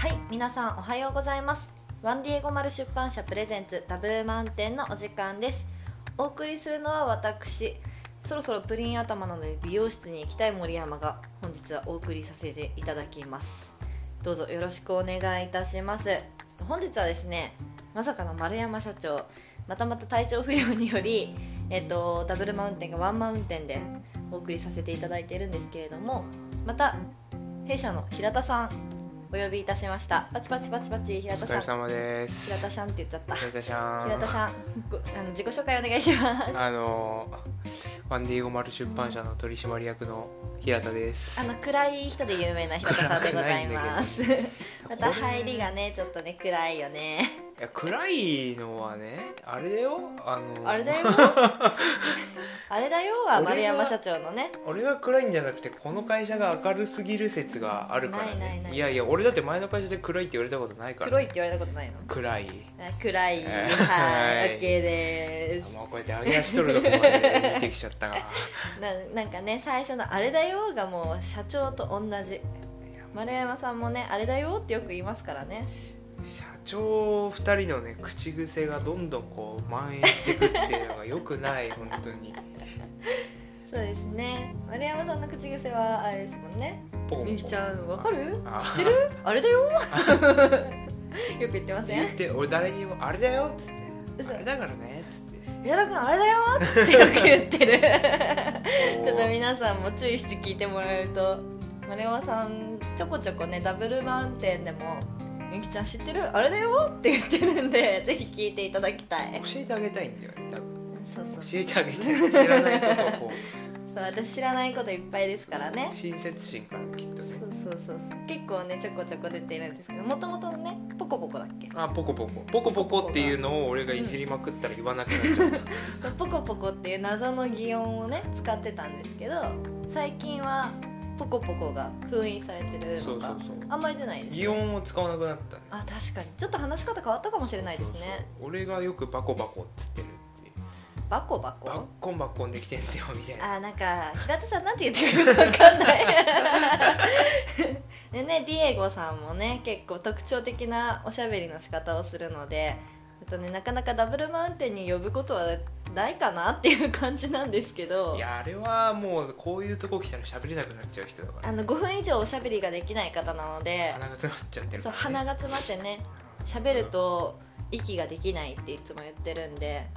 はい皆さんおはようございます。ワンディエゴマル出版社プレゼンツダブルマウンテンのお時間です。お送りするのは私。そろそろプリン頭なので美容室に行きたい森山が本日はお送りさせていただきます。どうぞよろしくお願いいたします。本日はですねまさかの丸山社長またまた体調不良により、えっと、ダブルマウンテンがワンマウンテンでお送りさせていただいているんですけれどもまた弊社の平田さんお呼びいたしました。パチパチパチパチ平田さん。お疲れ様です。平田さんって言っちゃった。平田ちゃん。平田さんごあの自己紹介お願いします。あのワンディーゴマル出版社の取締役の平田です。あの暗い人で有名な平田さんでございます。また入りがねちょっとね暗いよね。いや暗いのはねあれだよ。あのあれだよ。あれだよは丸山社長のね。俺が暗いんじゃなくてこの会社が明るすぎる説があるからね。ないないない。やいや俺だって前の会社で暗いって言われたことないから、黒いって言われたことないの？暗い。あ暗い。えー。はいはい。OK です。もうこうやって上げ足取るとこまで見てきちゃったが。い ななんかね最初の「あれだよ」がもう社長と同じ。や丸山さんもね「あれだよ」ってよく言いますからね。社長2人のね口癖がどんどんこう蔓延していくっていうのがよくない 本当に。そうですね。丸山さんの口癖はあれですもんね。みゆきちゃんわかる？あ知ってる？あれだよ。よく言ってません？言って俺誰にも「あれだよ」っつって「嘘あれだからね」っつって平田君あれだよってよく言ってる。ちょっと皆さんも注意して聞いてもらえると丸山さんちょこちょこねダブルマウンテンでも「みゆきちゃん知ってる？あれだよ」って言ってるんでぜひ聞いていただきたい。教えてあげたいんだよね多分。そうそう教えてあげたい知らないことをこ そう私知らないこといっぱいですからね。う親切心からきっとねそうそうそう。結構ねちょこちょこ出てるんですけどもともとのねポコポコだっけ？あポコポコ。ポコポコっていうのを俺がいじりまくったら言わなくなっちゃった。ポコポコっていう謎の擬音をね使ってたんですけど最近はポコポコが封印されてるのがあんまり出ないですね。擬音を使わなくなったねあ確かに。ちょっと話し方変わったかもしれないですね。俺がよくバコバコっつってるバコバコバッコンバッコンできてんすよみたいな。あなんか平田さんなんて言ってるか分かんない。でねディエゴさんもね結構特徴的なおしゃべりの仕方をするのであとねなかなかダブルマウンテンに呼ぶことはないかなっていう感じなんですけど。いやあれはもうこういうとこ来たら喋れなくなっちゃう人だから。あの5分以上おしゃべりができない方なので鼻が詰まっちゃってるそう鼻が詰まってね喋ると息ができないっていつも言ってるんで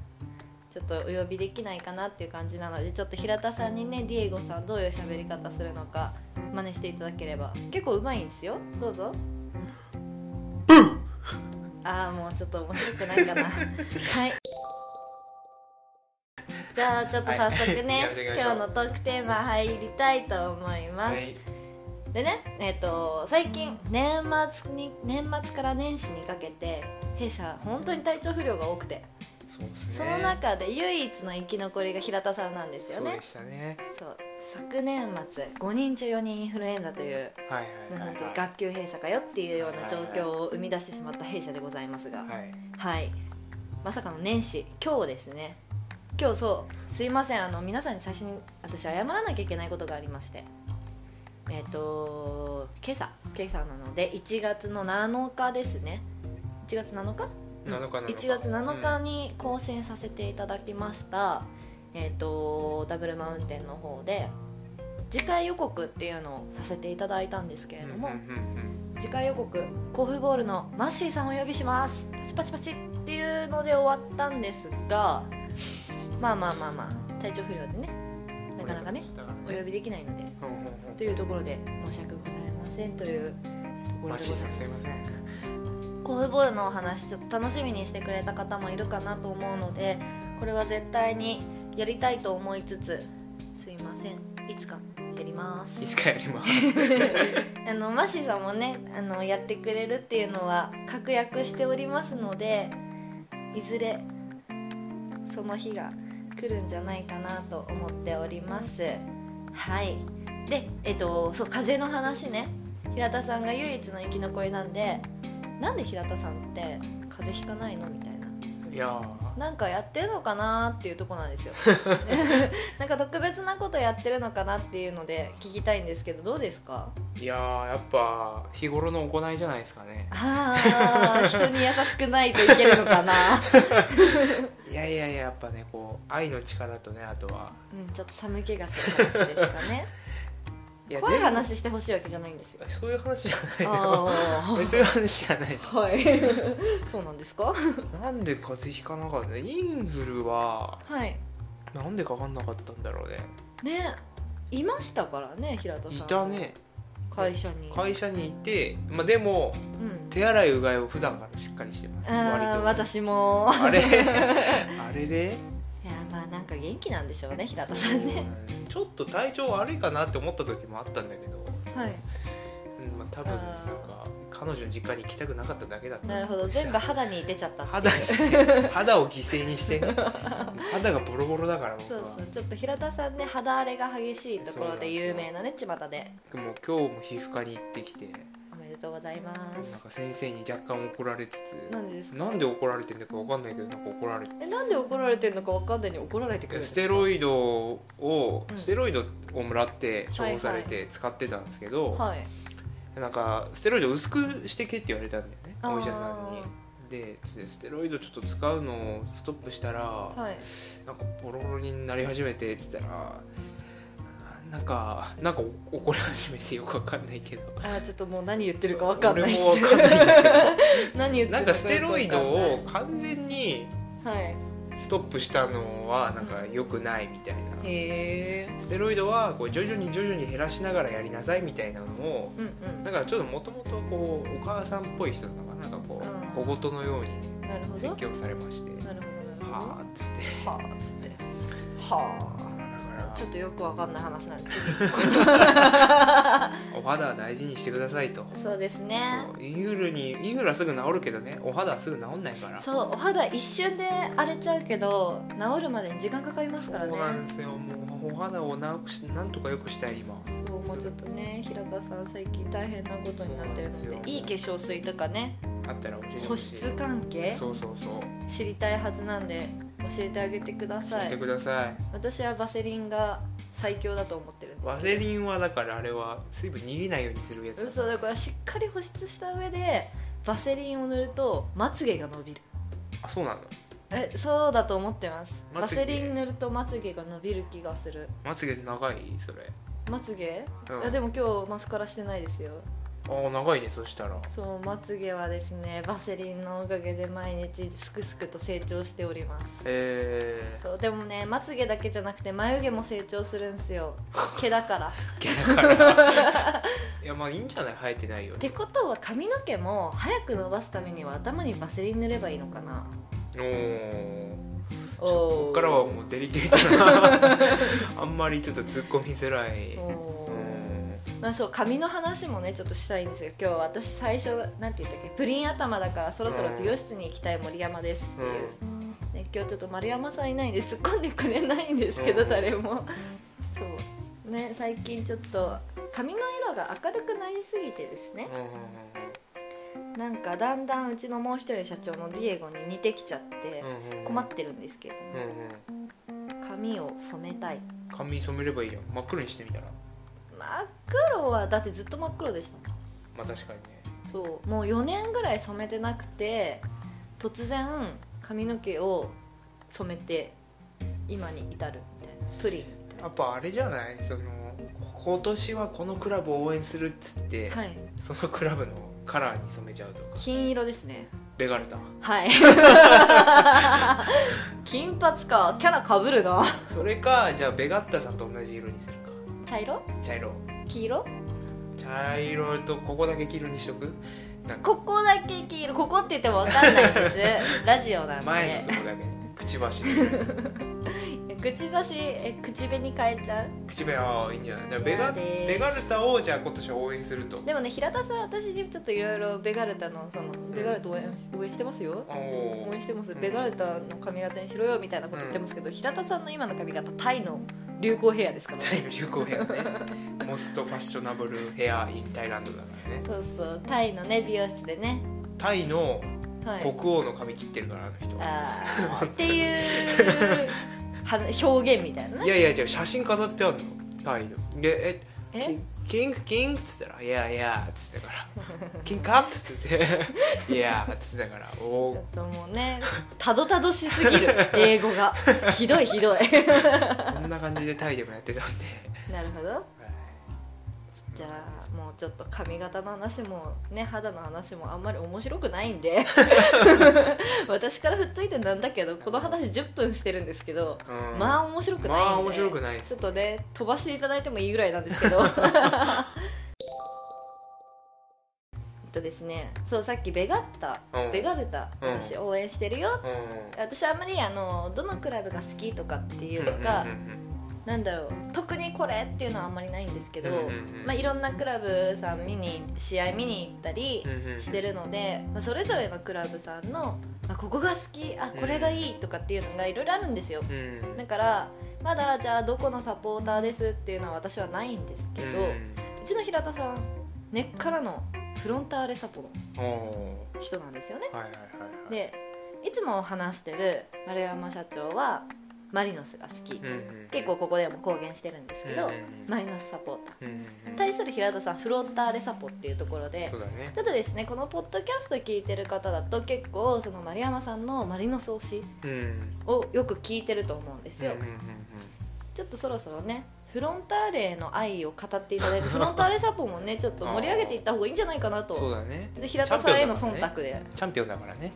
ちょっとお呼びできないかなっていう感じなのでちょっと平田さんにねディエゴさんどういう喋り方するのか真似していただければ。結構うまいんですよ。どうぞ。ああもうちょっと面白くないかな。はい。じゃあちょっと早速ね、はい。今日のトークテーマ入りたいと思います、はい。でね、えー、と最近年末に年末から年始にかけて弊社本当に体調不良が多くて、そうですね。その中で唯一の生き残りが平田さんなんですよね。そうでしたね。そう。昨年末5人中4人インフルエンザというはいはい学級閉鎖かよっていうような状況を生み出してしまった弊社でございますが。はい。はい。まさかの年始今日ですね。今日そうすいません。あの皆さんに最初に私謝らなきゃいけないことがありまして。えっ、と今朝今朝なので1月の7日ですね。1月7日うん7日7日1月7日に更新させていただきました、えっ、とダブルマウンテンの方で次回予告っていうのをさせていただいたんですけれども、うんうんうん次回予告甲府ボールのマッシーさんをお呼びします。パチパチパチっていうので終わったんですがまあまあまあまあ体調不良でねなかなかねね。お呼びできないのでうんうんう。んというところで申し訳ございませんというところでございますんすいません甲府ボールのお話ちょっと楽しみにしてくれた方もいるかなと思うのでこれは絶対にやりたいと思いつつすいません。いつかやります。いつかやります。あのマッシーさんもねあのやってくれるっていうのは確約しておりますのでいずれその日が来るんじゃないかなと思っております。はい。でえっとそう風邪の話ね。平田さんが唯一の生き残りなんでなんで平田さんって風邪ひかないのみたいな。いやー。なんかやってるのかなっていうとこなんですよ。なんか特別なことやってるのかなっていうので聞きたいんですけどどうですか？いやーやっぱ日頃の行いじゃないですかね。ああ人に優しくないといけるのかな、いやいやいややっぱねこう愛の力とねあとは。うん、ちょっと寒気がする話ですかねいや怖い話してほしいわけじゃないんですよ。そういう話じゃないのあ そういう話じゃない。あはい。そうなんですか？なんで風邪ひかなかった？インフルははい。なんでかかんなかったんだろうね。ね。いましたからね平田さん。いたね。会社に。会社にいて、まあ、でもうん。手洗いうがいを普段からしっかりしてます。あーと。私も。あれ？あれで？いやまあなんか元気なんでしょうね平田さんね。うんちょっと体調悪いかなって思った時もあったんだけど、はい。うんまあ、多分なんか彼女の実家に行きたくなかっただけだった。なるほど。全部肌に出ちゃった肌に肌を犠牲にしてね。肌がボロボロだから僕そうはそう。ちょっと平田さんね肌荒れが激しいところで有名なね巷で。もう今日も皮膚科に行ってきてとうございますなんか先生に若干怒られつつなんでですか？なんで怒られてんだかわかんないけどなんか怒られて。えなんで怒られてるのかわかんないのに怒られてくるんですかステロイドを、うん。ステロイドをもらって処方されはいて使ってたんですけど、はい。なんかステロイド薄くしてけって言われたんだよねあー。お医者さんに。でステロイドちょっと使うのをストップしたら、はい。なんかボロボロになり始めてっつったらなんかなんか怒り始めてよくわかんないけど。あーちょっともう何言ってるかわかんないっす。俺もわかんないんだけど。何言ってるなんかステロイドを完全にストップしたのはなんか良くないみたいな。へえ。ステロイドはこう徐々に徐々に減らしながらやりなさいみたいなのをうんうん。だからちょっともともとこうお母さんっぽい人なのかななんかこううん。小言のようにねなるほど。説教されまして。なるほどなるほど。はあっつって。はあっつって。はあちょっとよくわかんない話なんで すらお肌は大事にしてくださいと。そうですね。インフルにインフルはすぐ治るけどね。お肌はすぐ治んないから。そうお肌一瞬で荒れちゃうけど治るまでに時間かかりますからね。そうなんですよ。もうお肌を治しなんとかよくしたい今。そうもうちょっとね平田さん最近大変なことになってるのでいい化粧水とかね。あったら教えて保ほしい。湿関係？そうそうそう。知りたいはずなんで教えてあげてくださ教えていください。私はバセリンが最強だと思ってるんですワセリンはだからあれは水分逃げないようにするやつだ嘘だからしっかり保湿した上でバセリンを塗るとまつげが伸びる。あそうなの？えそうだと思ってます。まバセリン塗るとまつげが伸びる気がする。まつげ長い？それ。まつげ、うん。いやでも今日マスカラしてないですよああ長いねそしたら。そうまつげはですねバセリンのおかげで毎日すくすくと成長しております。えそうでもねまつげだけじゃなくて眉毛も成長するんですよ。毛だから。ー、だから。いやまあいいんじゃない？生えてないよってねことは髪の毛も早く伸ばすためには頭にバセリン塗ればいいのかな。おー。おこっからはもうデリケートな。あんまりちょっと突っ込みづらい。おーう。んまあ、そう髪の話もねちょっとしたいんですよ。今日私最初なんて言ったっけプリン頭だからそろそろ美容室に行きたい森山ですっていう、ね、今日ちょっと丸山さんいないんで突っ込んでくれないんですけど、うん。誰も。そう。ね最近ちょっと髪の色が明るくなりすぎてですね。なんかだんだんうちのもう一人社長のディエゴに似てきちゃって困っってるんですけど、うんうん。髪を染めたい。髪染めればいいよ真っ黒にしてみたら真っ黒はだってずっと真っ黒でした。まあ確かにねそう。もう4年ぐらい染めてなくて突然髪の毛を染めて今に至るみたいな。プリン。みやっぱあれじゃない？その今年はこのクラブを応援するっつって、たいはい。そのクラブのカラーに染めちゃうとか。金色ですね。ベガルタ。はい。金髪か。キャラかぶるな。それかじゃあベガッタさんと同じ色にする。か茶色？茶色。黄色？茶色とここだけ黄色にしとく？ここだけ黄色。ここって言っても分かんないんです。ラジオなんで。前のとこだけ。くちばし くちばしえ口紅変えちゃう？口紅ああいいんじゃない？だからベガベガルタをじゃあ今年は応援すると。でもね平田さん私にちょっといろいろベガルタのそのベガルタ応援し応援してますよ。お応お援してます。うん。ベガルタの髪型にしろよみたいなこと言ってますけど、平田さんの今の髪型タイの流行ヘアですからタイねの流行ヘアね。モストファッショナブルヘアインタイランドだからね。そうそうタイのね美容室でね。タイのはい。国王の髪切ってるからあの人 って。いうは表現みたいないやいやじゃあ写真飾ってあるのタイの。でええ？キングキングっつったら「いやいや」っつってたから「キングカット」っつって「いや」っつってたから。おちょおっともうねたどたどしすぎる英語が。ひどいひどい。こんな感じでタイでもやってたんで。なるほどじゃあもうちょっと髪型の話もね肌の話もあんまり面白くないんで。私から振っといてなんだけどこの話10分してるんですけど、うん。まあ面白くないんで。まあ面白くないちょっとね飛ばしていただいてもいいぐらいなんですけど。えっとですねそうさっきベガッタ、うん。ベガルタうん。私応援してるよ、うん。私あんまりあのどのクラブが好きとかっていうのが、うんうんなんだろう特にこれっていうのはあんまりないんですけど、まあ、いろんなクラブさん見に試合見に行ったりしてるので、まあ、それぞれのクラブさんのあここが好きあこれがいいとかっていうのがいろいろあるんですよ。だからまだじゃあどこのサポーターですっていうのは私はないんですけど、うちの平田さん根っからのフロンターレサポの人なんですよね。ーはいはいはいはい。でいつも話してる丸山社長はマリノスが好き、うんうん結構ここでも公言してるんですけど、うんうんうん。マリノスサポーター。うんうんうん。対する平田さんフロンターレサポっていうところでそうだね。ただですねこのポッドキャスト聞いてる方だと結構その丸山さんのマリノス推しうん。をよく聞いてると思うんですよ、うんうんうんちょっとそろそろねフロンターレの愛を語っていただいて フロンターレサポもねちょっと盛り上げていった方がいいんじゃないかなそうとだね。で平田さんへの忖度で。チャンピオンだからね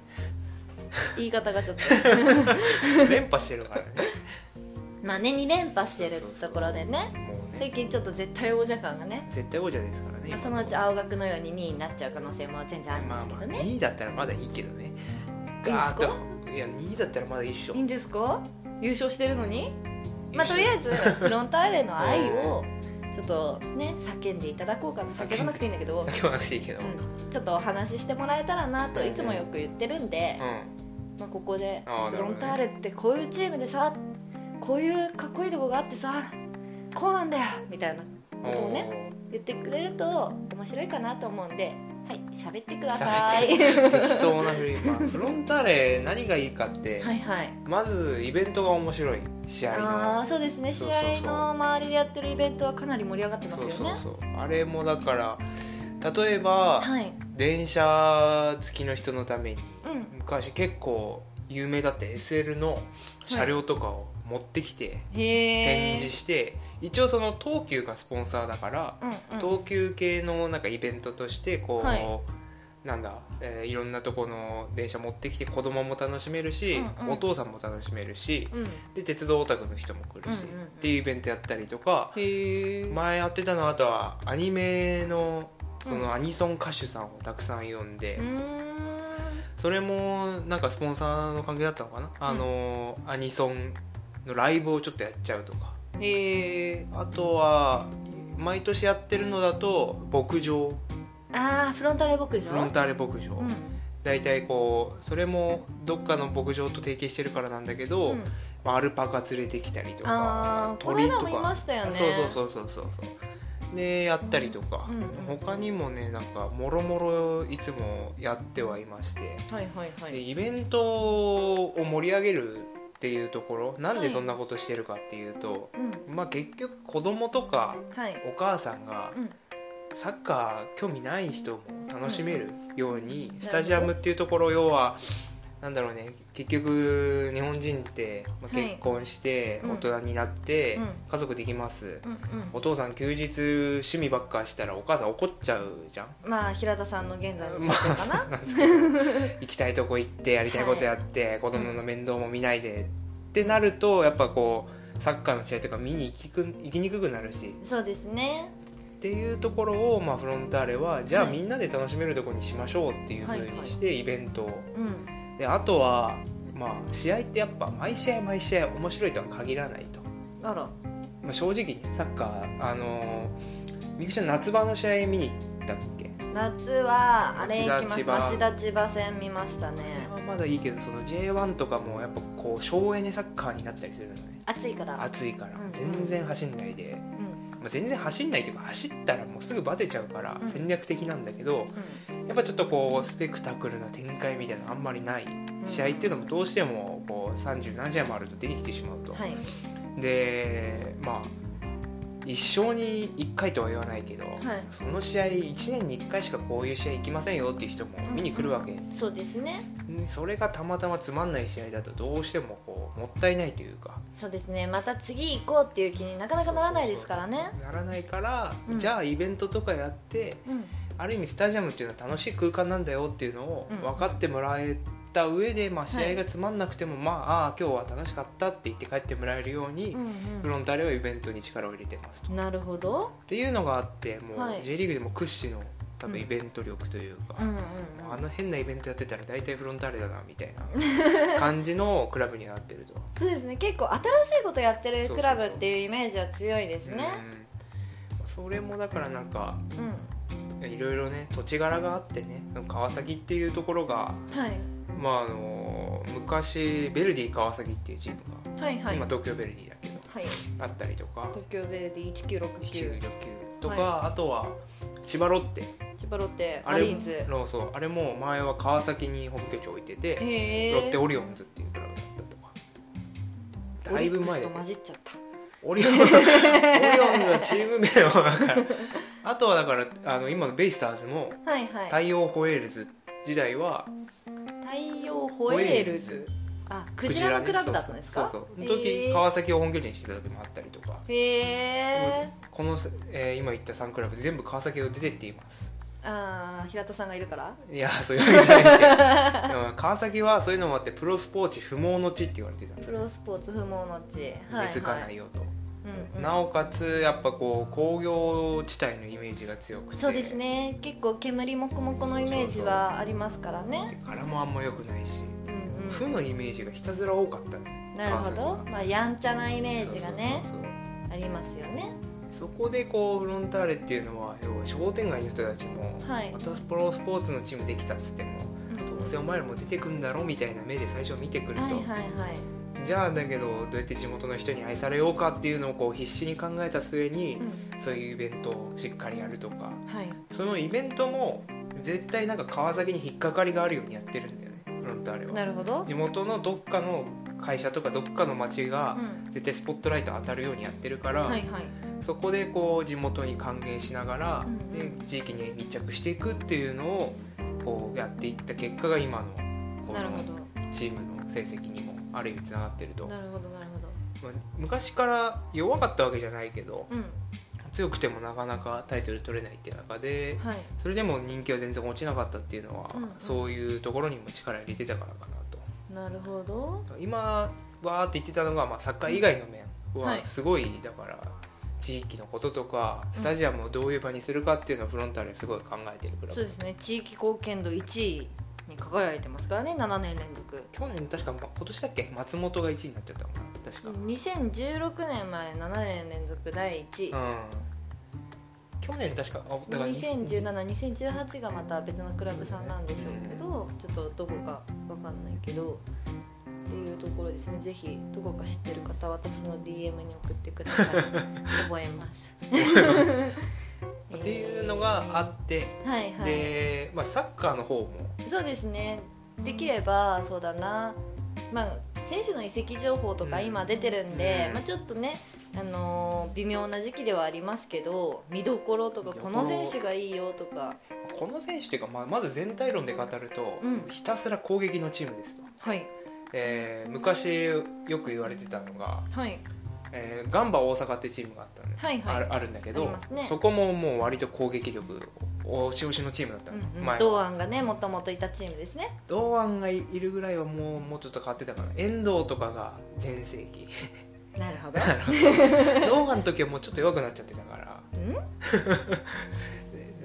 言い方がちょっと。連覇してるからね。まあね2連覇してるところでね。最近ちょっと絶対王者感がね。絶対王者ですからね。まあそのうち青学のように2位になっちゃう可能性も全然あるんでまあまあすけどね、2位だったらまだいいけどね。ガーッと。いや2位だったらまだいいっしょ。いいんですか？優勝してるのに？まあとりあえずフロンターレの愛を ちょっとね叫んでいただこうかな叫ばなくていいんだけど、先はなくていいけど。うん、ちょっとお話ししてもらえたらなといつもよく言ってるんで、うまあ、ここでロンターレってこういうチームでさこういうかっこいいとこがあってさこうなんだよみたいなんことをね言ってくれると面白いかなと思うんではい喋ってください。適当なフリーまあフロンターレ何がいいかってはいはい。まずイベントが面白い。試合あの。あそうですね。試そうそうそう。合の周りでやってるイベントはかなり盛り上がってますそうよね。そうそうあれもだから例えばはい。電車付きの人のためにうん昔結構有名だった SL の車両とかを持ってきて展示して、一応その東急がスポンサーだから、東急系のなん。かイベントとしてこう、はいなん。だ、えーいろん。なとこの電車持ってきて子供も楽しめるし、うん。うん。お父さん。も楽しめるしうん。で鉄道オタクの人も来るし、うん。うん。っていうイベントやったりとか前やってたのあとはアニメのそのアニソン歌手さん。をたくさん。呼ん。で、うん。それもなんかスポンサーの関係だったのかな、あのアニソンのライブをちょっとやっちゃうとか。へえあとは毎年やってるのだと牧場。ああフロンターレ牧場？フロンターレ牧場、うん。大体こうそれもどっかの牧場と提携してるからなんだけど、うん。まあアルパカ連れてきたりとあか。ーこの間もいましたよね。そうそうそうそうそうでやったりとか、うんうん他にもねなんかもろもろいつもやってはいましてはいはいはい。でイベントを盛り上げるっていうところなんでそんなことしてるかっていうと、うん。まあ結局子供とかはい。お母さんがうん。サッカー興味ない人も楽しめるように、ん。スタジアムっていうところ要はなんだろうね。結局日本人ってまあはい。結婚してうん。大人になってうん。家族できます、うんお父さん休日趣味ばっかしたらお母さん怒っちゃうじゃん。うんまあ平田さんの現在のまあ状況かな、そうなんですけど。行きたいとこ行ってやりたいことやって、子供の面倒も見ないでってなるとやっぱこうサッカーの試合とか見に行きく行きにくくなるし。そうですね。っていうところを、まあ、フロンターレはじゃあはい。みんなで楽しめるところにしましょうっていうふうにしてイベントを、うんであとは、まあ、試合ってやっぱ毎試合毎試合面白いとは限らないと、あら。まあ、正直ねサッカーあのーみくちゃん夏場の試合見に行ったっけ？夏はあれ行きました。町田千葉戦見ましたね。あまだいいけどその J1 とかもやっぱこう省エネサッカーになったりするのね。暑いから。暑いから。うん。全然走んないで、うんまあ、あ、全然走んないというか走ったらもうすぐバテちゃうからうん。戦略的なんだけど、やっぱちょっとこうスペクタクルな展開みたいなのあんまりない。試合っていうのもどうしてもこう30何試合もあると出てきてしまうと、はい。でまあ一生に1回とは言わないけど、い。その試合1年に1回しかこういう試合行きませんよっていう人も見に来るわけ、そうですね。それがたまたまつまんない試合だとどうしてもこうもったいないというか。そうですね。また次行こうっていう気になかなかならないですからね。ならないから、うん。じゃあイベントとかやってうん。ある意味スタジアムっていうのは楽しい空間なんだよっていうのをうん。分かってもらえた上で、まあ、はい。試合がつまんなくても、まあああ今日は楽しかったって言って帰ってもらえるように、うんフロンターレはイベントに力を入れてますと。うんなるほど。っていうのがあってもう、はい。J リーグでも屈指の多分イベント力というか、うんうんうん。あの変なイベントやってたら大体フロンターレだなみたいな 感じのクラブになってると。そうですね。結構新しいことやってるクラブっていうイメージは強いですね。うん。それもだからなんかうん。いろいろね土地柄があってね川崎っていうところが、はいまあ、あの昔ベルディ川崎っていうチームが、はいはい。今東京ベルディだけどはい。あったりとか東京ベルディ1969 1969とか、はあとは千葉ロッテ。千葉ロッテあれマリーンズ。のそうあれも前は川崎に本拠地を置いてて、ロッテオリオンズっていうクラブだったとか。だいぶ前だオリックスと混じっちゃった。オリオン オリオンズはチーム名はだからあとはだからあの今のベイスターズもはいはい。大洋ホエールズ時代は大洋ホエールズ。あクジラのクラブだったんですか？そうそうその時川崎を本拠地にしてた時もあったりとか。へえこの、えー今言った3クラブ全部川崎を出てっています。ああ平田さんがいるから？いやそういうわけじゃないですけど 川崎はそういうのもあってプロスポーツ不毛の地って言われてたんプロスポーツ不毛の地。根付かないよと、うんうん。なおかつやっぱこう工業地帯のイメージが強くて。そうですね。結構煙もこもこのイメージはありますからでね柄もあんま良くないし。うんうん。負のイメージがひたすら多かったね。なるほど、まあ、やんちゃなイメージがねありますよね。そこでこうフロンターレっていうのは要は商店街の人たちも、はい。またプロスポーツのチームできたっつってもどうせお前らも出てくんだろみたいな目で最初見てくると、はいはいはいじゃあだけどどうやって地元の人に愛されようかっていうのをこう必死に考えた末にう、ん。そういうイベントをしっかりやるとか。はい。そのイベントも絶対なんか川崎に引っかかりがあるようにやってるんだよね。フロンターレは。なるほど。地元のどっかの会社とかどっかの町がうん。絶対スポットライト当たるようにやってるから、はいはい。そこでこう地元に還元しながら、うん地域に密着していくっていうのをこうやっていった結果が今のこのチームの成績にもある意味つながってると。ど、なるほどなるほど。まあ昔から弱かったわけじゃないけどうん。強くてもなかなかタイトル取れないっていう中ではい。それでも人気は全然落ちなかったっていうのは、うんうん。そういうところにも力入れてたからかなと。なるほど。今わーって言ってたのが、まあ、サッカー以外の面ははい。すごい、だから地域のこととかスタジアムをどういう場にするかっていうのをフロンターレすごい考えてるクラブそうですね。地域貢献度1位に輝いてますからね7年連続。去年確かま今年だっけ？松本が1位になっちゃったのかな確か、2016年まで7年連続第1位。うん。去年確かあだから20172018がまた別のクラブさんなんでしょうけどちょっとどこかわかんないけどっていうところですね。ぜひどこか知ってる方私の DM に送ってください。覚えます っていうのがあって、えーはいはい。で、まあ、サッカーの方も。そうですね。できればそうだな。まあ選手の移籍情報とかうん。今出てるんで、うん。まあ、ちょっとねあのー微妙な時期ではありますけど見どころとかこの選手がいいよとか。この選手というか、まあ、まず全体論で語ると、うん。ひたすら攻撃のチームですと、はい。えー昔よく言われてたのが、はいえーガンバ大阪ってチームがあったのね、はいはいあるあるんだけあど、ね。そこももう割と攻撃力押し押しのチームだったの、うんうん、堂安がねもともといたチームですね。堂安がいるぐらいはもうもうちょっと変わってたかな。遠藤とかが全盛期。なるほど。堂安の時はもうちょっと弱くなっちゃってたから。うん？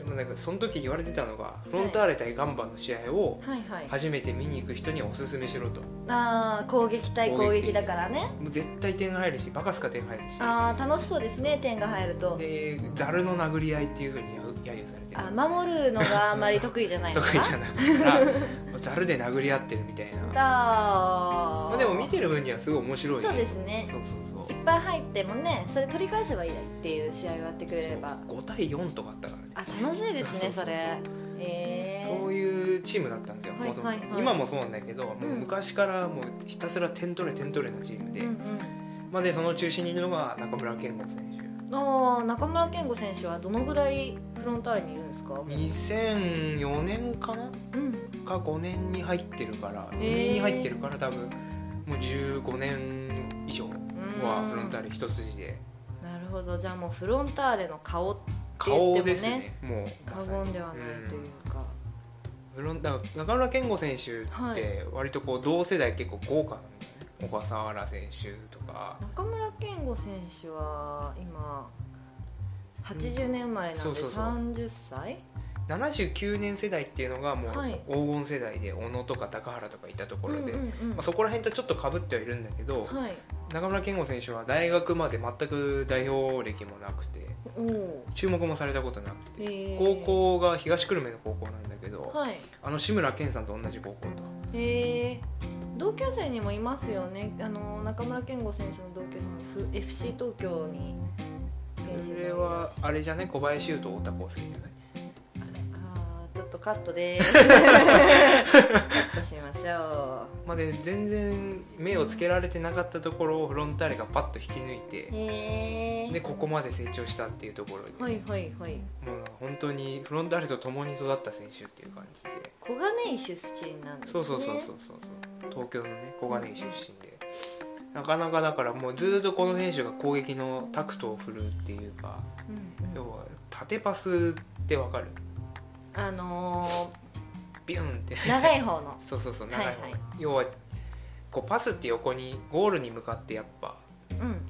ででもなんかその時言われてたのがフロンターレ対ガンバの試合をはいはい。初めて見に行く人におすすめしろと。あー攻撃対攻撃だからね。もう絶対点入るしバカすか点入るし。あー楽しそうですね点が入ると。でザルの殴り合いっていうふうに揶揄されてあ守るのがあまり得意じゃないのか？得意じゃなくからザルで殴り合ってるみたいな、だまあ、でも見てる分にはすごい面白いそうですね。そうそうそうぱい入ってもねそれ取り返せばいいっていう試合をやってくれれば。5対4とかあったからね。あ楽しいですねそれ。へえ。そういうチームだったんですよ、はいはいはい。今もそうなんだけど、もう昔からもうひたすら点取れ点取れのチームで、うんうん。まあ、でその中心にいるのが中村健吾選手。あー中村健吾選手はどのぐらいフロンターレにいるんですか？2004年かな？うん。か5年に入ってるから5へー年に入ってるから多分もう15年以上はフロンターレ一筋でなるほど。じゃあもうフロンターレの顔顔ですね。もう過言ではないというか、フロンだから中村健吾選手って割とこう同世代結構豪華なんだよね。小笠原選手とか。中村健吾選手は今80年生まれなんでそうそうそう。30歳？79年世代っていうのがもうはい。黄金世代で小野とか高原とかいたところで、まあ、そこら辺とちょっとかぶってはいるんだけど、はい。中村健吾選手は大学まで全く代表歴もなくて注目もされたことなくて高校が東久留米の高校なんだけど、はい。あの志村けんさんと同じ高校と。へえ。同級生にもいますよね。あの中村健吾選手の同級生のフ FC 東京に。それはあれじゃない小林優と太田康介じゃない？とカットです。カットしましょまあ、で全然目をつけられてなかったところをフロンターレがパッと引き抜いうてでここまで成長したっていうところで、はいはいはい。もう本当にフロンターレと共に育った選手っていう感じで。小金井出身なんですね。そうそうそうそうそうそう。東京のね小金井出身で。なかなかだからもうずっとこの選手が攻撃のタクトを振るっていうかうんうん。要は縦パスってわかる？あのビューンって。ー、長い方の。そうそうそう長い方、はい。はい要はこうパスって横にゴールに向かってやっぱうん。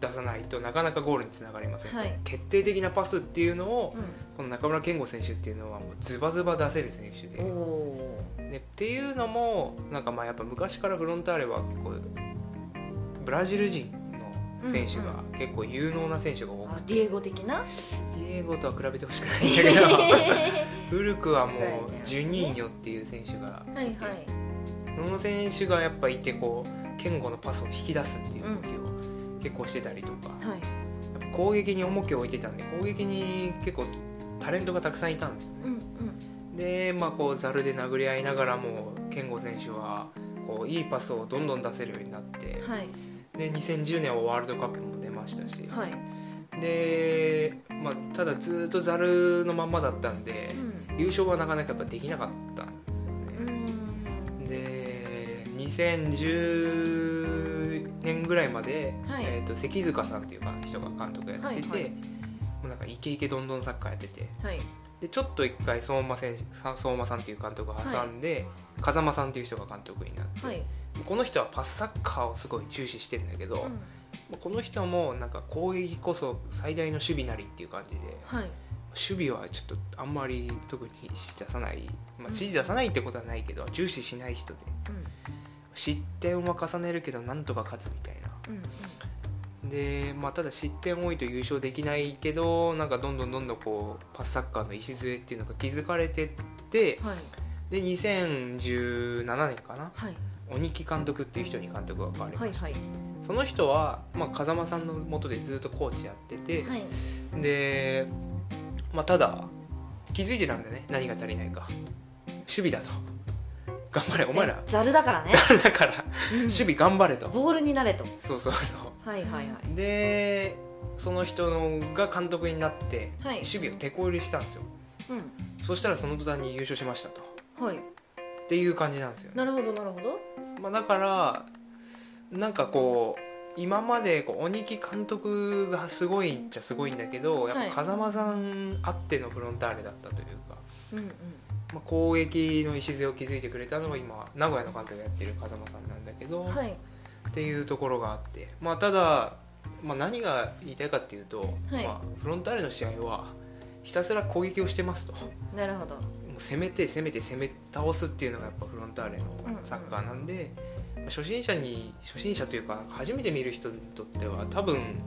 出さないとなかなかゴールにつながりません、はい。決定的なパスっていうのをうこの中村健吾選手っていうのはもうズバズバ出せる選手で。でっていうのもなんかまあやっぱ昔からフロンターレは結構ブラジル人の選手が結構有能な選手が多くて、あディエゴ的な？ディエゴとは比べてほしくないんだけど 古くはもうジュニーニョっていう選手がはいはい。その選手がやっぱいてこう健吾のパスを引き出すっていう動きを結構してたりとか、はい。やっぱ攻撃に重きを置いてたんで攻撃に結構タレントがたくさんいたんですよ。ねうんうん。でまあこうざるで殴り合いながらも健吾選手はこういいパスをどんどん出せるようになって、はいで2010年はワールドカップも出ましたし、はい。で、まあ、ただずっとざるのまんまだったんでう、ん。優勝はなかなかやっぱできなかったんうですよね、ん。で2010年ぐらいまで、はい。えー、と関塚さんっていうか人が監督やってて、はいはい。もうなんかイケイケどんどんサッカーやってて。はいでちょっと一回相馬選手さ相馬さんっていう監督を挟んで、風間さんっていう人が監督になって、はい。この人はパスサッカーをすごい重視してるんだけど、うん。この人もなんか攻撃こそ最大の守備なりっていう感じではい。守備はちょっとあんまり特に指示出さない、まあ、指示出さないってことはないけど重視しない人で。失点は重ねるけどなんとか勝つみたいな。うんうんで、まあ、ただ失点多いと優勝できないけどなんかどんどんどんどんこうパスサッカーの礎っていうのが築かれてってはい。で2017年かな？はい。鬼木監督っていう人に監督が変わりました、はいはい。その人は、まあ、風間さんの下でずっとコーチやってて、はい。で、まあ、ただ気づいてたんだよね。何が足りないか。守備だと。頑張れ。お前ら。ざるだからね。だから。うん。守備頑張れと。ボールになれと。そうそうそうはいはいはい。でその人のが監督になってはい。守備を手こ入れしたんですよ。うそしたらその途端に優勝しましたと。んはい。っていう感じなんですよね、なるほどなるほど。まあ、だからなんかこう今までこう鬼木監督がすごいっちゃすごいんだけどやっはいぱ風間さんあってのフロンターレだったというか、うんうん。まあ、攻撃の礎を築いてくれたのが今名古屋の監督がやってる風間さんなんだけど、はいっていうところがあって、まあ、ただ、まあ、何が言いたいかっていうと、はい。まあ、フロンターレの試合はひたすら攻撃をしてますと。もなるほど。う攻めて攻めて攻め倒すっていうのがやっぱフロンターレのサッカーなんで、まあ初心者に初心者というか初めて見る人にとっては多分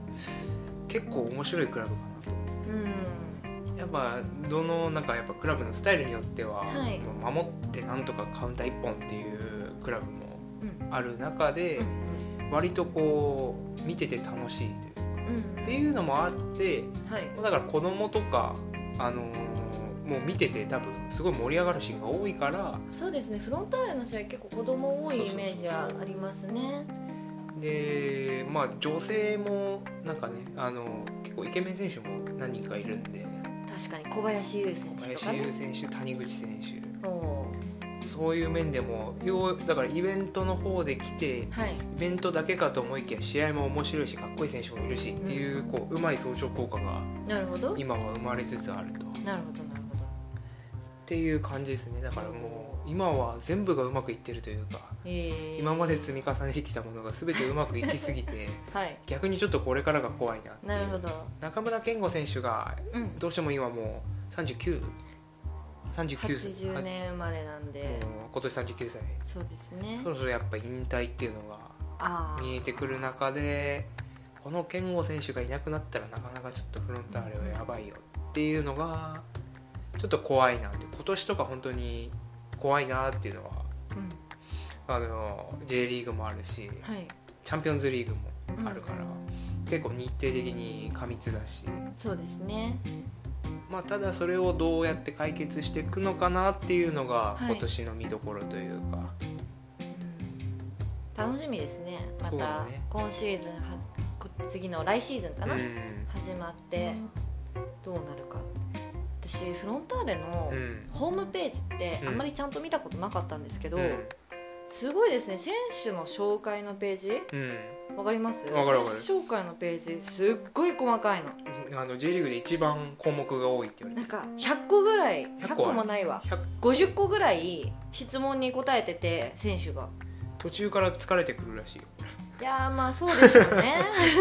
結構面白いクラブかなと。うん。やっぱどのなんかやっぱクラブのスタイルによっては、はい。守ってなんとかカウンター1本っていうクラブもうん。ある中で、うん割とこう見てて楽しいといううん。っていうのもあってはい。だから子供とかあのーもう見てて多分すごい盛り上がるシーンが多いから。そうですね。フロンターレの試合結構子供多いイメージはありますね。でまあ女性もなんかねあの結構イケメン選手も何人かいるんで。確かに。小林優選手と林かね。優選手谷口選手。おそういう面でも要だからイベントの方で来てはい。ベントだけかと思いきや試合も面白いしかっこいい選手もいるしっていうこううまい相乗効果がなるほど。今は生まれつつあると。っなるほどなるほど。ていう感じですね。だからもう今は全部がうまくいってるというかえー、今まで積み重ねてきたものが全てうまくいきすぎて はい。逆にちょっとこれからが怖いななるほど。中村健吾選手がうん。どうしても今もう 39?39 80年生まれなんで。今年39歳。そうですね。そろそろやっぱ引退っていうのが見えてくる中でこの健吾選手がいなくなったらなかなかちょっとフロンターレはやばいよっていうのがちょっと怖いなって。今年とか本当に怖いなっていうのはうん。あの J リーグもあるしはい。チャンピオンズリーグもあるから、うん。結構日程的に過密だし、そうですねまあ、ただそれをどうやって解決していくのかなっていうのがはい。今年の見どころというか、楽しみですね。また今シーズンはこ次の来シーズンかな、うん。始まってどうなるか。私フロンターレのうん。ホームページってうん。あんまりちゃんと見たことなかったんですけど、うんすごいですね。選手の紹介のページ？うん。わかります？わかるわかる。選手紹介のページ。すっごい細かいの。あの J リーグで一番項目が多いって言われてなんか100個ぐらい100 100個個もないわ。100 50個ぐらい質問に答えてて選手が。途中から疲れてくるらしいよ。いやーまあそうでしょうね。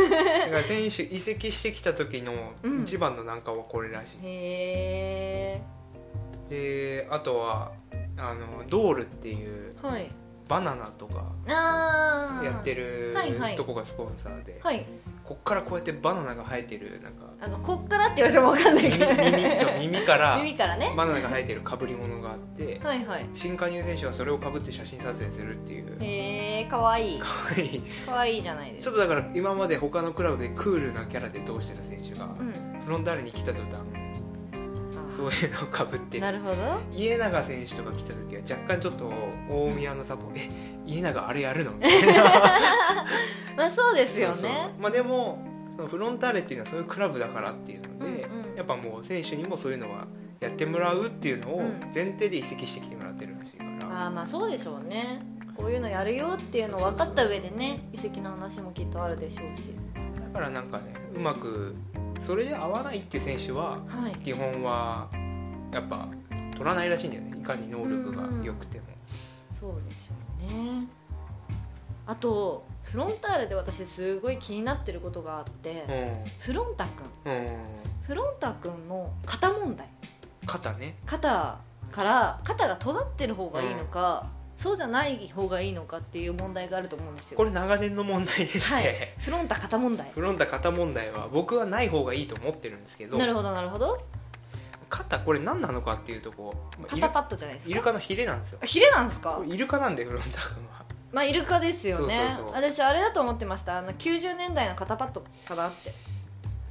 だから選手移籍してきた時のうん。一番の難関はこれらしい、へであとはあのドールっていうえはいバナナとかやってるはいはい。とこがスポンサーで、はい。こっからこうやってバナナが生えてるなんかあのこっからって言われても分かんない耳けど耳そう耳から 耳からね。バナナが生えてる被り物があってはいはい。新加入選手はそれをかぶって写真撮影するっていう。へえかわいい。かわいい。かわいいじゃないです。かちょっとだから今まで他のクラブでクールなキャラで通してた選手がうん。フロンターレに来た途端そういうのをかぶってなるほど。家長選手とか来た時は若干ちょっと大宮のサポえ家長あれやるの？みたいなまあそうですよそうそう。ねまあでもそのフロンターレっていうのはそういうクラブだからっていうので、うんうん。やっぱもう選手にもそういうのはやってもらうっていうのをうん。前提で移籍してきてもらってるらしいから、ああまあそうでしょうね。こういうのやるよっていうの分かった上でね移籍の話もきっとあるでしょうし。だからなんかねうまくそれで合わないっていう選手ははい。基本はやっぱ取らないらしいんだよね。いかに能力が良くても、そうですよね。あとフロンターレで私すごい気になってることがあって、フロンタ君うん、うん、フロンタ君。の肩問題肩ね肩から肩が尖ってる方がいいのか、そうじゃない方がいいのかっていう問題があると思うんですよ。これ長年の問題でして、はい。フロンタ肩問題。フロンタ肩問題は僕はない方がいいと思ってるんですけど。なるほどなるほど。肩これ何なのかっていうとこ肩パッドじゃないですか？イルカのヒレなんですよ。あヒレなんですか？イルカなんでフロンタ君は。まあイルカですよね。私あれだと思ってました。あの90年代の肩パッドかなって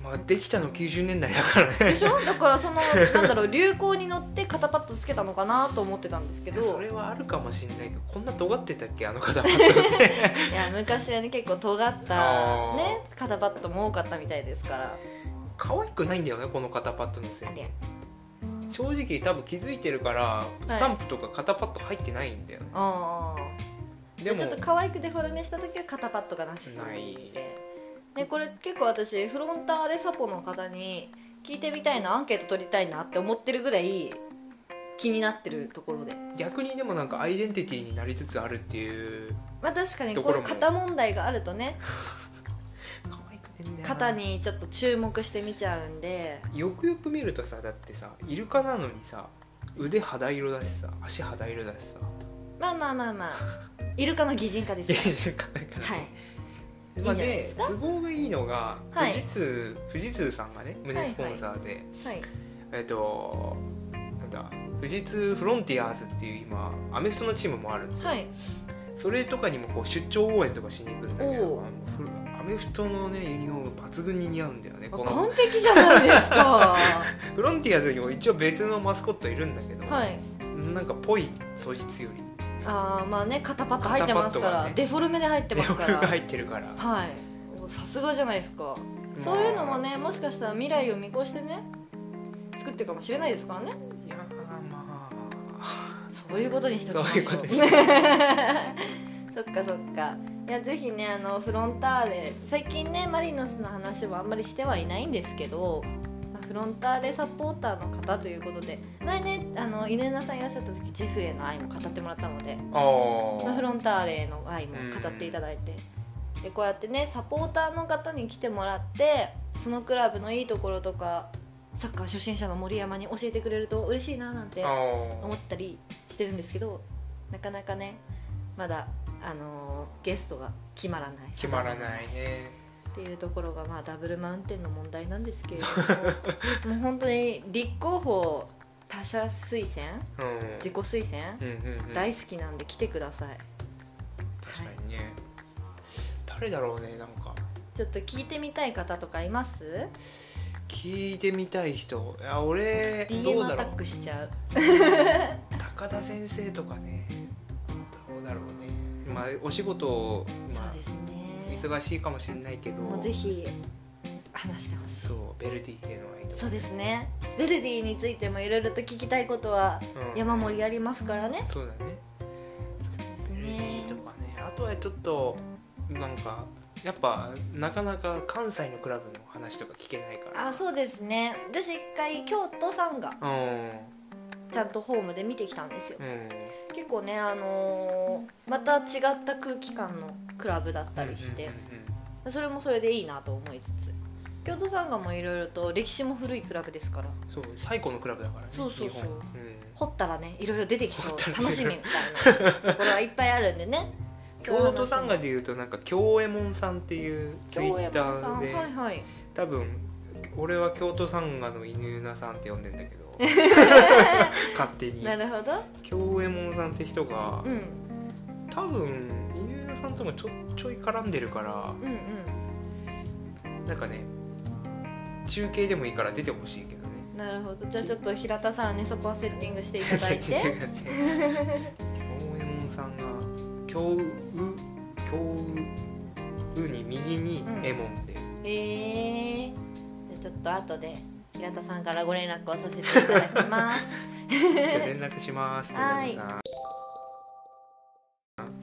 まあできたの90年代だからね。でしょ？だからそのなんだろう流行に乗って肩パッドつけたのかなと思ってたんですけど。それはあるかもしれないけどこんな尖ってたっけあの肩パッドって。いや昔はね結構尖っあたー。ね肩パッドも多かったみたいですから。可愛くないんだよねこの肩パッドのせい。ありゃ正直多分気づいてるからスタンプとか肩パッド入ってないんだよね、ああでも。ちょっと可愛くデフォルメした時は肩パッドがなしないでこれ結構私フロンターレサポの方に聞いてみたいなアンケート取りたいなって思ってるぐらい気になってるところで。逆にでもなんかアイデンティティになりつつあるっていうまあ確かにとこういう肩問題があるとね 肩にちょっと注目して見ちゃうんで。よくよく見るとさだってさイルカなのにさ腕肌色だしさ足肌色だしさ。まあまあまあまあ。イルカの擬人化ですよ。イルカだからはい。ねいいんまあで都合がいいのが、はい。富士通富士通さんがね胸スポンサーで、はいえっとなんだ富士通フロンティアーズっていう今アメフトのチームもあるんですよ、はい。それとかにもこう出張応援とかしに行くんだけどアメメフトのねユニフォーム抜群に似合うんだよねこの。完璧じゃないですか。フロンティアーズにも一応別のマスコットいるんだけど、はい。なんかぽいそいつよりああまあね肩パッド入ってますから、ねデフォルメで入ってますから。デフォルが入ってるから。はい。さすがじゃないですか。そういうのもねもしかしたら未来を見越してね作ってるかもしれないですからね。いやーまあ。そういうことにしておきましょう。そういうことにし そっかそっか。いやぜひねあのフロンターレ。最近ねマリノスの話はあんまりしてはいないんですけどまあフロンターレサポーターの方ということで前ねあの犬名さんいらっしゃった時ジェフへの愛も語ってもらったので、まあ、フあロンターレへの愛も語っていただいて、でこうやってねサポーターの方に来てもらってそのクラブのいいところとかサッカー初心者の森山に教えてくれると嬉しいななんてあ思ったりしてるんですけどなかなかねまだ、あのーゲストが決まらない。決まらないねっていうところが、まあ、ダブルマウンテンの問題なんですけれども もう本当に立候補他者推薦うん。自己推薦、うんうんうん。大好きなんで来てください。確かにね、誰だろうねなんか。ちょっと聞いてみたい方とかいます？聞いてみたい人。いや俺ど DM アタッうだろう。クしちゃう。高田先生とかね。どうだろうね。まあお仕事まあそうですね忙しいかもしれないけどもうぜひ話してほしい。そうベルディへの愛とかそうですね。ベルディについてもいろいろと聞きたいことはうん。山盛りありますからね。そうだね。そうですベルディねとかねあとはちょっとなんかやっぱなかなか関西のクラブの話とか聞けないから。あそうですね。私一回京都さんがうん。ちゃんとホームで見てきたんですよ。うん。結構ねあのーまた違った空気感のクラブだったりして。それもそれでいいなと思いつつ。京都サンガもいろいろと歴史も古いクラブですから。うんそう最古のクラブだからねそうそうそう。掘ったらねいろいろ出てきそう。楽しみみたいなところはいっぱいあるんでね。京都サンガでいうとなんか京右衛門さんっていうツイッターではいはい。多分俺は京都サンガの犬なさんって呼んでんだけど。勝手に。なるほど。京右衛門さんって人がうん。多分さんともちょちょい絡んでるからうんうん。なんかね中継でもいいから出てほしいけどね。なるほど。じゃあちょっと平田さんにそこはセッティングしていただいて。京右衛門さんが京う京うに右にうん。エモンで、えー、じゃあちょっと後で平田さんからご連絡をさせていただきます。連絡しますはい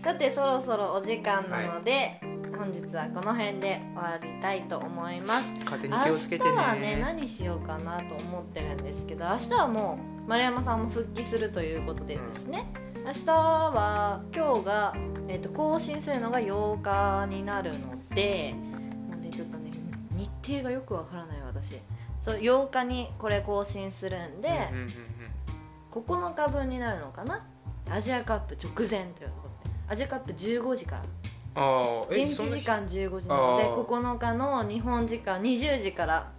さてそろそろお時間なので、本日はこの辺で終わりたいと思います。風に気をつけてね。明日はね何しようかなと思ってるんですけど明日はもう丸山さんも復帰するということでですね、明日は今日が、えっと更新するのが8日になるのでもうねちょっとね日程がよくわからない私。そう8日にこれ更新するんで、うんうんうん9日分になるのかな？アジアカップ直前ということでアジアカップ15時からああえ現地時間15時なのであー。9日の日本時間20時から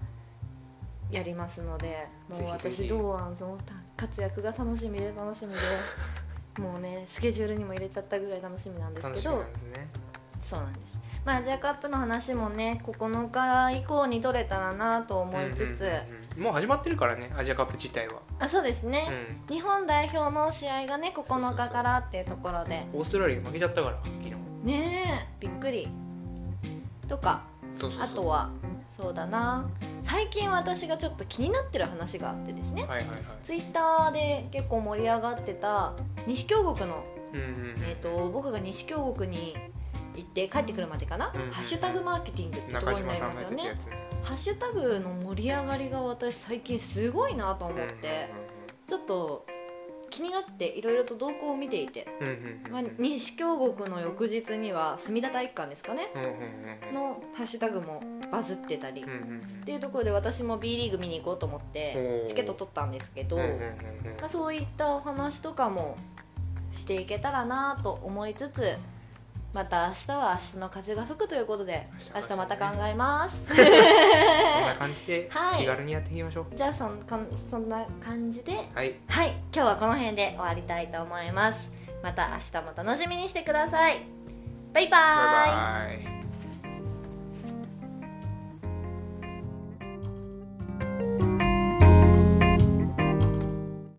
やりますのでもう私ひ堂安の活躍が楽しみで楽しみで。もうねスケジュールにも入れちゃったぐらい楽しみなんですけど。ね。そうなんです。まあアジアカップの話もね9日以降に取れたらなと思いつつ、うんうんうんうんもう始まってるからねアジアカップ自体は、あそうですね、う日本代表の試合がね9日からっていうところで。ん、オーストラリア負けちゃったから昨日。ねえびっくり。とかそうそうそう。あとはそうだな。最近私がちょっと気になってる話があってですね。はいはいはい。ツイッターで結構盛り上がってた西京極の、うんうんうん。えー、と僕が西京極に行って帰ってくるまでかな、うんうんうん。ハッシュタグマーケティングってとこ中ろにな島さんりますよね。がやってたやつ。ねハッシュタグの盛り上がりが私最近すごいなと思って、ちょっと気になっていろいろと動向を見ていて、まあ、西京極の翌日には隅田体育館ですかね。のハッシュタグもバズってたり、っていうところで私も B リーグ見に行こうと思ってチケット取ったんですけど、まあ、そういったお話とかもしていけたらなと思いつつまた明日は明日の風が吹くということで明明日日また考えます。そんな感じではい。気軽にやっていきましょう。じゃあそんそんな感じではい。はい。今日はこの辺で終わりたいと思います。また明日も楽しみにしてください。バイバーイ。バイバイ